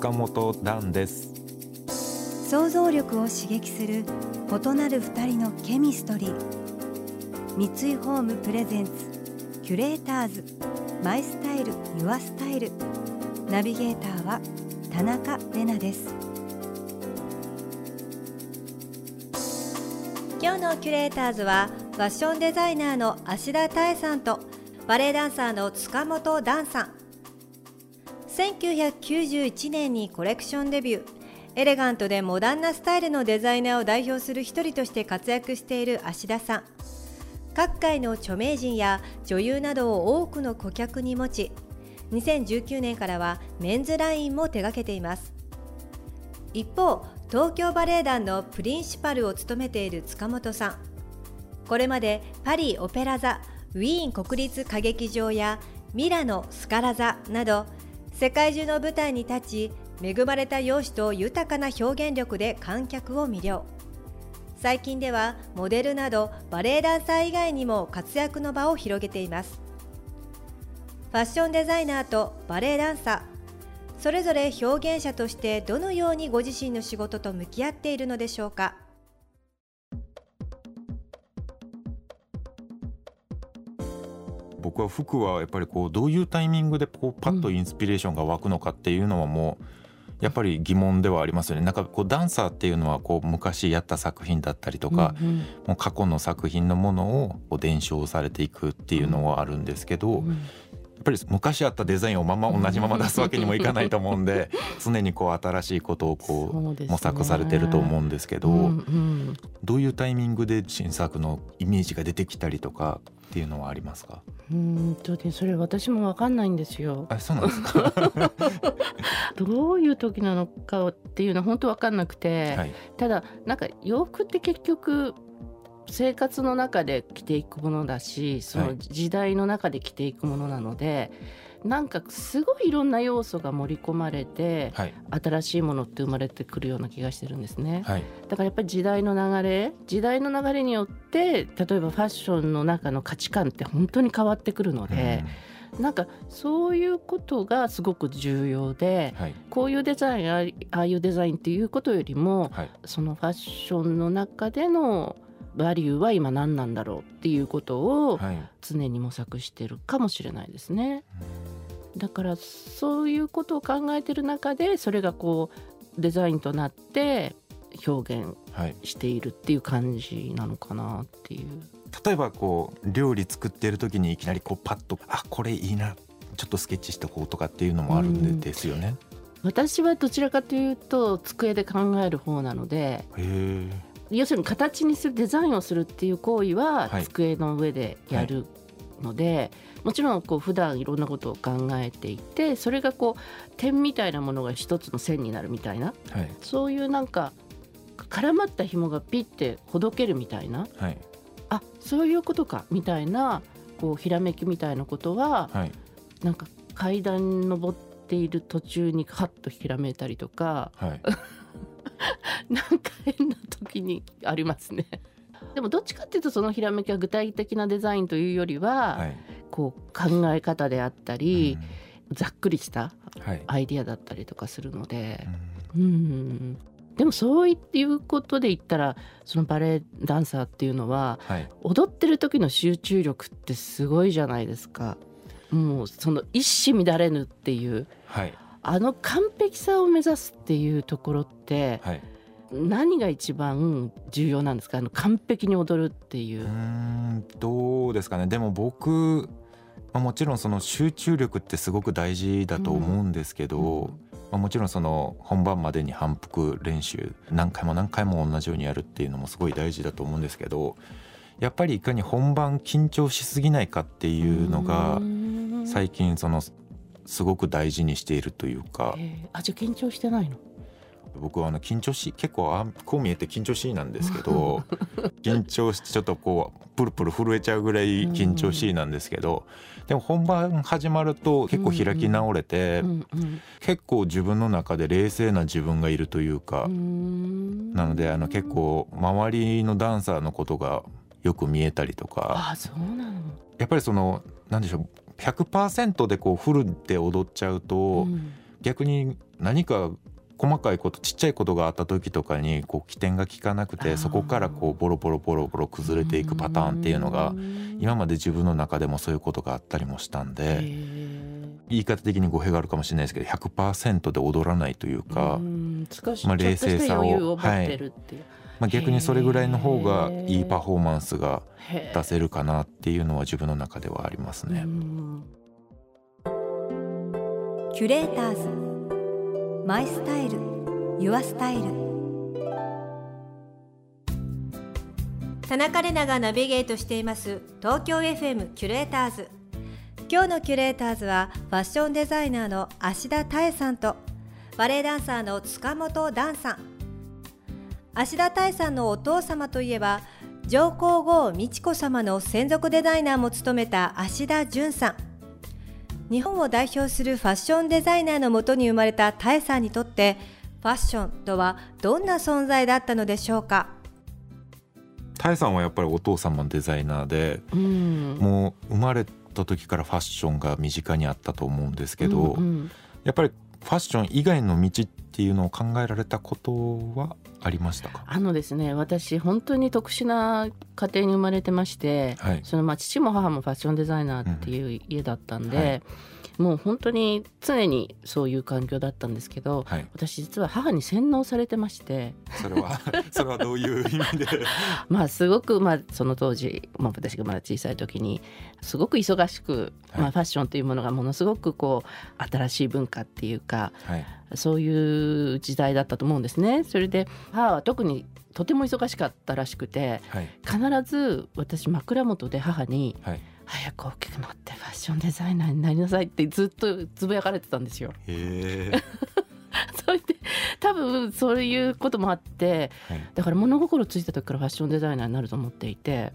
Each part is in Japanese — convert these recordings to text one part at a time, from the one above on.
塚本蘭です。想像力を刺激する異なる二人のケミストリー。三井ホームプレゼンツキュレーターズ。マイスタイルユアスタイル。ナビゲーターは田中れなです。今日のキュレーターズはファッションデザイナーの芦田多江さんとバレエダンサーの塚本段さん。1991年にコレクションデビュー。エレガントでモダンなスタイルのデザイナーを代表する一人として活躍している芦田さん。各界の著名人や女優などを多くの顧客に持ち2019年からはメンズラインも手掛けています。一方東京バレエ団のプリンシパルを務めている塚本さん。これまでパリオペラ座ウィーン国立歌劇場やミラノスカラ座など世界中の舞台に立ち恵まれた容姿と豊かな表現力で観客を魅了。最近ではモデルなどバレエダンサー以外にも活躍の場を広げています。ファッションデザイナーとバレエダンサー。それぞれ表現者としてどのようにご自身の仕事と向き合っているのでしょうか。僕は服はやっぱりこうどういうタイミングでこうパッとインスピレーションが湧くのかっていうのはもうやっぱり疑問ではありますよね。なんかこうダンサーっていうのはこう昔やった作品だったりとか、うんうん、もう過去の作品のものをこう伝承されていくっていうのはあるんですけど、うん、やっぱり昔あったデザインをまま同じまま出すわけにもいかないと思うんで 常にこう新しいことをこう模索されてると思うんですけど、うんうん、どういうタイミングで新作のイメージが出てきたりとかっていうのはありますか？うんとねそれ私も分かんないんですよ。あそうなんですか？どういう時なのかっていうのは本当分かんなくて、はい、ただなんか洋服って結局生活の中で着ていくものだしその時代の中で着ていくものなので、はいなんかすごいいろんな要素が盛り込まれて、はい、新しいものって生まれてくるような気がしてるんですね、はい、だからやっぱり時代の流れ時代の流れによって例えばファッションの中の価値観って本当に変わってくるので。うん、なんかそういうことがすごく重要で、はい、こういうデザインああいうデザインっていうことよりも、そのファッションの中でのバリューは今何なんだろうっていうことを常に模索してるかもしれないですね。だからそういうことを考えてる中でそれがこうデザインとなって表現しているっていう感じなのかなっていう。例えばこう料理作ってる時にいきなりこうパッとあこれいいなちょっとスケッチしてこうとかっていうのもあるんですよね。私はどちらかというと机で考える方なので要するに形にするデザインをするっていう行為は机の上でやるので、はいもちろんこう普段いろんなことを考えていてそれがこう点みたいなものが一つの線になるみたいな、はい、そういうなんか絡まった紐がピッてほどけるみたいな、はい、あそういうことかみたいなこうひらめきみたいなことは、はい、なんか階段登っている途中にハッとひらめいたりとか、はい、なんか変な時にありますね。でもどっちかっていうとそのひらめきは具体的なデザインというよりは、はい、こう考え方であったり、うん、ざっくりしたアイディアだったりとかするので、うん、うん。でもそういうことで言ったらそのバレエダンサーっていうのは、はい、踊ってる時の集中力ってすごいじゃないですか。もうその一糸乱れぬっていう、はい、あの完璧さを目指すっていうところって、はい、何が一番重要なんですか？あの完璧に踊るっていう。うんどうですかね。でも僕、まあ、もちろんその集中力ってすごく大事だと思うんですけど、うん。まあ、もちろんその本番までに反復練習何回も何回も同じようにやるっていうのもすごい大事だと思うんですけどやっぱりいかに本番緊張しすぎないかっていうのが最近そのすごく大事にしているというか。あじゃあ緊張してないの？僕はあの緊張し結構あこう見えて緊張しいなんですけど 緊張してちょっとこうプルプル震えちゃうぐらい緊張しいなんですけど、でも本番始まると結構開き直れて、結構自分の中で冷静な自分がいるというか、なのであの結構周りのダンサーのことがよく見えたりとかあそうなのやっぱりその何でしょう100%でこうフルで踊っちゃうと、うん、逆に何か細かいことちっちゃいことがあった時とかにこう起点が効かなくてそこからこうボロボロボロボロ崩れていくパターンっていうのが今まで自分の中でもそういうことがあったりもしたんで言い方的に語弊があるかもしれないですけど100%で踊らないというかまあ冷静さをはい。まあ、逆にそれぐらいの方がいいパフォーマンスが出せるかなっていうのは自分の中ではありますね。キュレーターズマイスタイルユアスタイル。田中れながナビゲートしています東京 FM キュレーターズ。今日のキュレーターズはファッションデザイナーの芦田多恵さんとバレエダンサーの塚本ダンさん。芦田多恵さんのお父様といえば上皇后美智子さまの専属デザイナーも務めた芦田淳さん。日本を代表するファッションデザイナーのもとに生まれたタエさんにとってファッションとはどんな存在だったのでしょうか？タエさんはやっぱりお父様のデザイナーで、うん、もう生まれた時からファッションが身近にあったと思うんですけど、うんうん、やっぱりファッション以外の道っていうのを考えられたことはありましたか？あのですね私本当に特殊な家庭に生まれてまして、はい、そのまあ父も母もファッションデザイナーっていう家だったんで、うんはいもう本当に常にそういう環境だったんですけど、はい、私実は母に洗脳されてまして。それは それはどういう意味で？まあすごくまあその当時、まあ、私がまだ小さい時にすごく忙しく、まあ、ファッションというものがものすごくこう新しい文化っていうか、はい、そういう時代だったと思うんですね。それで母は特にとても忙しかったらしくて、はい、必ず私枕元で母に、はい早く大きくなってファッションデザイナーになりなさいってずっとつぶやかれてたんですよ。へ それで多分そういうこともあって、はい、だから物心ついた時からファッションデザイナーになると思っていて。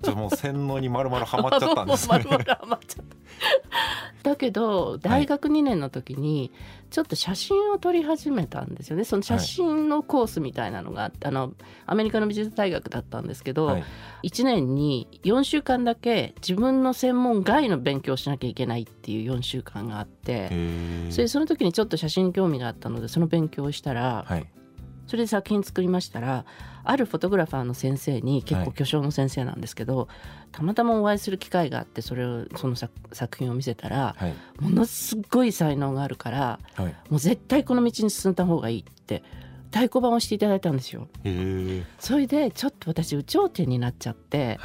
じゃもう洗脳にまるまるはまっちゃったんですね。だけど大学2年の時にちょっと写真を撮り始めたんですよね。その写真のコースみたいなのがあってあのアメリカの美術大学だったんですけど、はい、1年に4週間だけ自分の専門外の勉強をしなきゃいけないっていう4週間があってそれその時にちょっと写真興味があったのでその勉強をしたら、はい、それで作品作りましたらあるフォトグラファーの先生に結構巨匠の先生なんですけど、はい、たまたまお会いする機会があってそれをその作品を見せたら、はい、ものすごい才能があるから、はい、もう絶対この道に進んだ方がいいって太鼓判をしていただいたんですよ。それでちょっと私有頂天になっちゃって、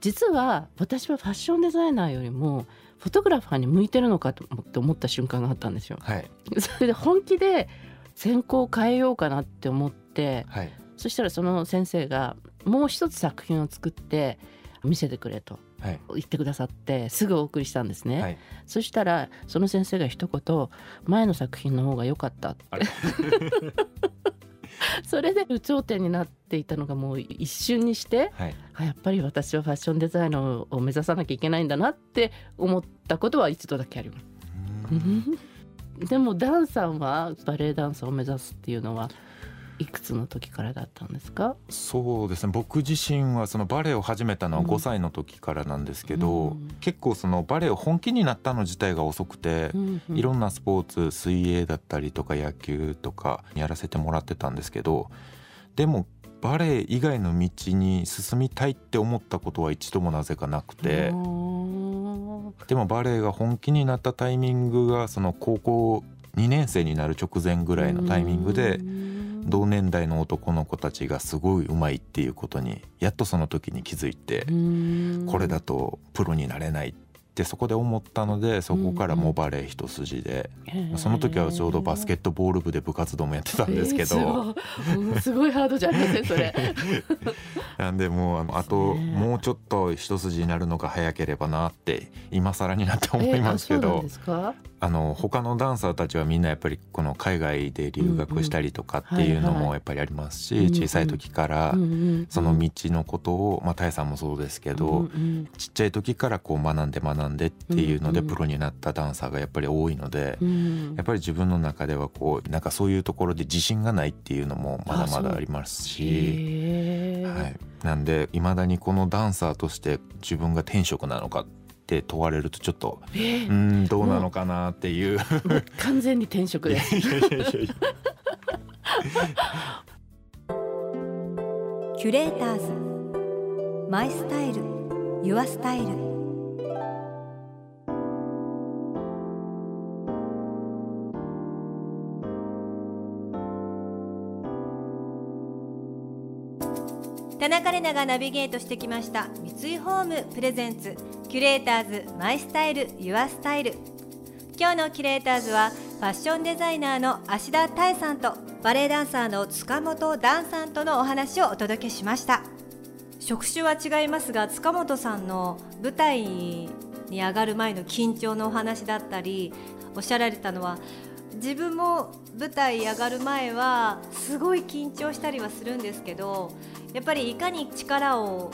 実は私はファッションデザイナーよりもフォトグラファーに向いてるのかと思った瞬間があったんですよ。それで本気で専攻を変えようかなって思って、はい、そしたらその先生がもう一つ作品を作って見せてくれと言ってくださってすぐお送りしたんですね、はい、そしたらその先生が一言前の作品の方が良かったって。それで有頂天になっていたのがもう一瞬にして、はい、やっぱり私はファッションデザイナーを目指さなきゃいけないんだなって思ったことは一度だけあります。でもダンさんはバレエダンサーを目指すっていうのはいくつの時からだったんですか？そうですね。僕自身はそのバレエを始めたのは5歳の時からなんですけど、うん、結構そのバレエを本気になったの自体が遅くて、うんうん、いろんなスポーツ水泳だったりとか野球とかやらせてもらってたんですけどでもバレエ以外の道に進みたいって思ったことは一度もなぜかなくてでもバレエが本気になったタイミングがその高校2年生になる直前ぐらいのタイミングで同年代の男の子たちがすごいうまいっていうことにやっとその時に気づいてこれだとプロになれないってそこで思ったのでそこからもバレー一筋で、うんうん、その時はちょうどバスケットボール部で部活動もやってたんですけど、えー、すごい。ハードじゃないですかそれ。なんでもうあともうちょっと一筋になるのが早ければなって今更になって思いますけど、えー、ああの他のダンサーたちはみんなやっぱりこの海外で留学したりとかっていうのもやっぱりありますし、小さい時からその道のことを、まあ、タイさんもそうですけど、ちっちゃい時からこう学んで学んでっていうのでプロになったダンサーがやっぱり多いので、やっぱり自分の中ではこうなんかそういうところで自信がないっていうのもまだまだありますし、はい、なんでいまだにこのダンサーとして自分が天職なのかって問われるとちょっと、え？ー、うんどうなのかなっていう。完全に転職です。キュレーターズ。マイスタイル。ユアスタイル田中玲奈がナビゲートしてきました三井ホームプレゼンツキュレーターズマイスタイルユアスタイル。今日のキュレーターズはファッションデザイナーの芦田多江さんとバレエダンサーの塚本ダンさんとのお話をお届けしました。職種は違いますが塚本さんの舞台に上がる前の緊張のお話だったりおっしゃられたのは自分も舞台上がる前はすごい緊張したりはするんですけどやっぱりいかに力を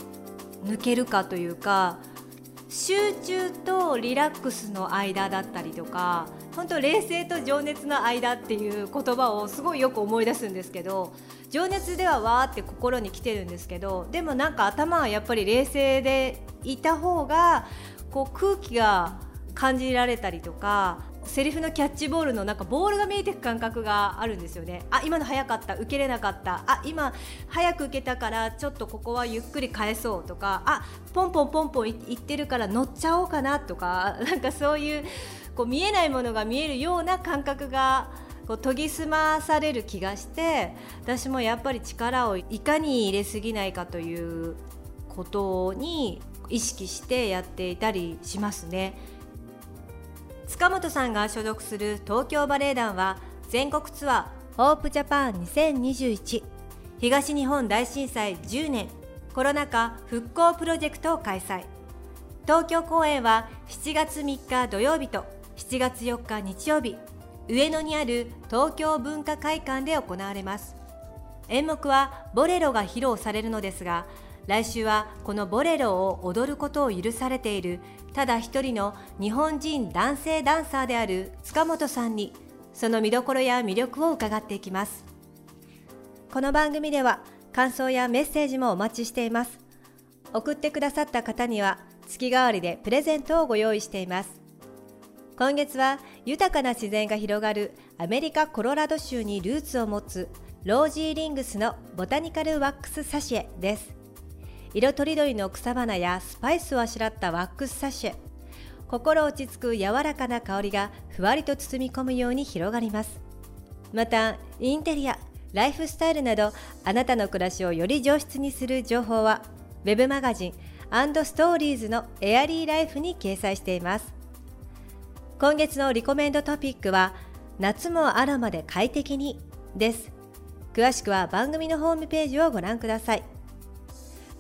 抜けるかというか集中とリラックスの間だったりとか本当冷静と情熱の間っていう言葉をすごいよく思い出すんですけど情熱ではわーって心に来てるんですけどでもなんか頭はやっぱり冷静でいた方がこう空気が感じられたりとかセリフのキャッチボールのなんかボールが見えてく感覚があるんですよね。あ今の早かった。受けれなかった。あ今早く受けたからちょっとここはゆっくり返そうとか。あポンポンポンポンいってるから乗っちゃおうかなとか。なんかそういうこう見えないものが見えるような感覚がこう研ぎ澄まされる気がして私もやっぱり力をいかに入れすぎないかということに意識してやっていたりしますね。塚本さんが所属する東京バレエ団は全国ツアーホープジャパン2021東日本大震災10年コロナ禍復興プロジェクトを開催。東京公演は7月3日土曜日と7月4日日曜日上野にある東京文化会館で行われます。演目はボレロが披露されるのですが来週はこのボレロを踊ることを許されているただ一人の日本人男性ダンサーである塚本さんにその見どころや魅力を伺っていきます。この番組では感想やメッセージもお待ちしています。送ってくださった方には月替わりでプレゼントをご用意しています。今月は豊かな自然が広がるアメリカ・コロラド州にルーツを持つロージーリングスのボタニカルワックスサシエです。色とりどりの草花やスパイスをあしらったワックスサッシュ。心落ち着く柔らかな香りがふわりと包み込むように広がります。またインテリアライフスタイルなどあなたの暮らしをより上質にする情報は web マガジンストーリーズのエアリーライフに掲載しています。今月のリコメンドトピックは夏もアロマで快適にです。詳しくは番組のホームページをご覧ください。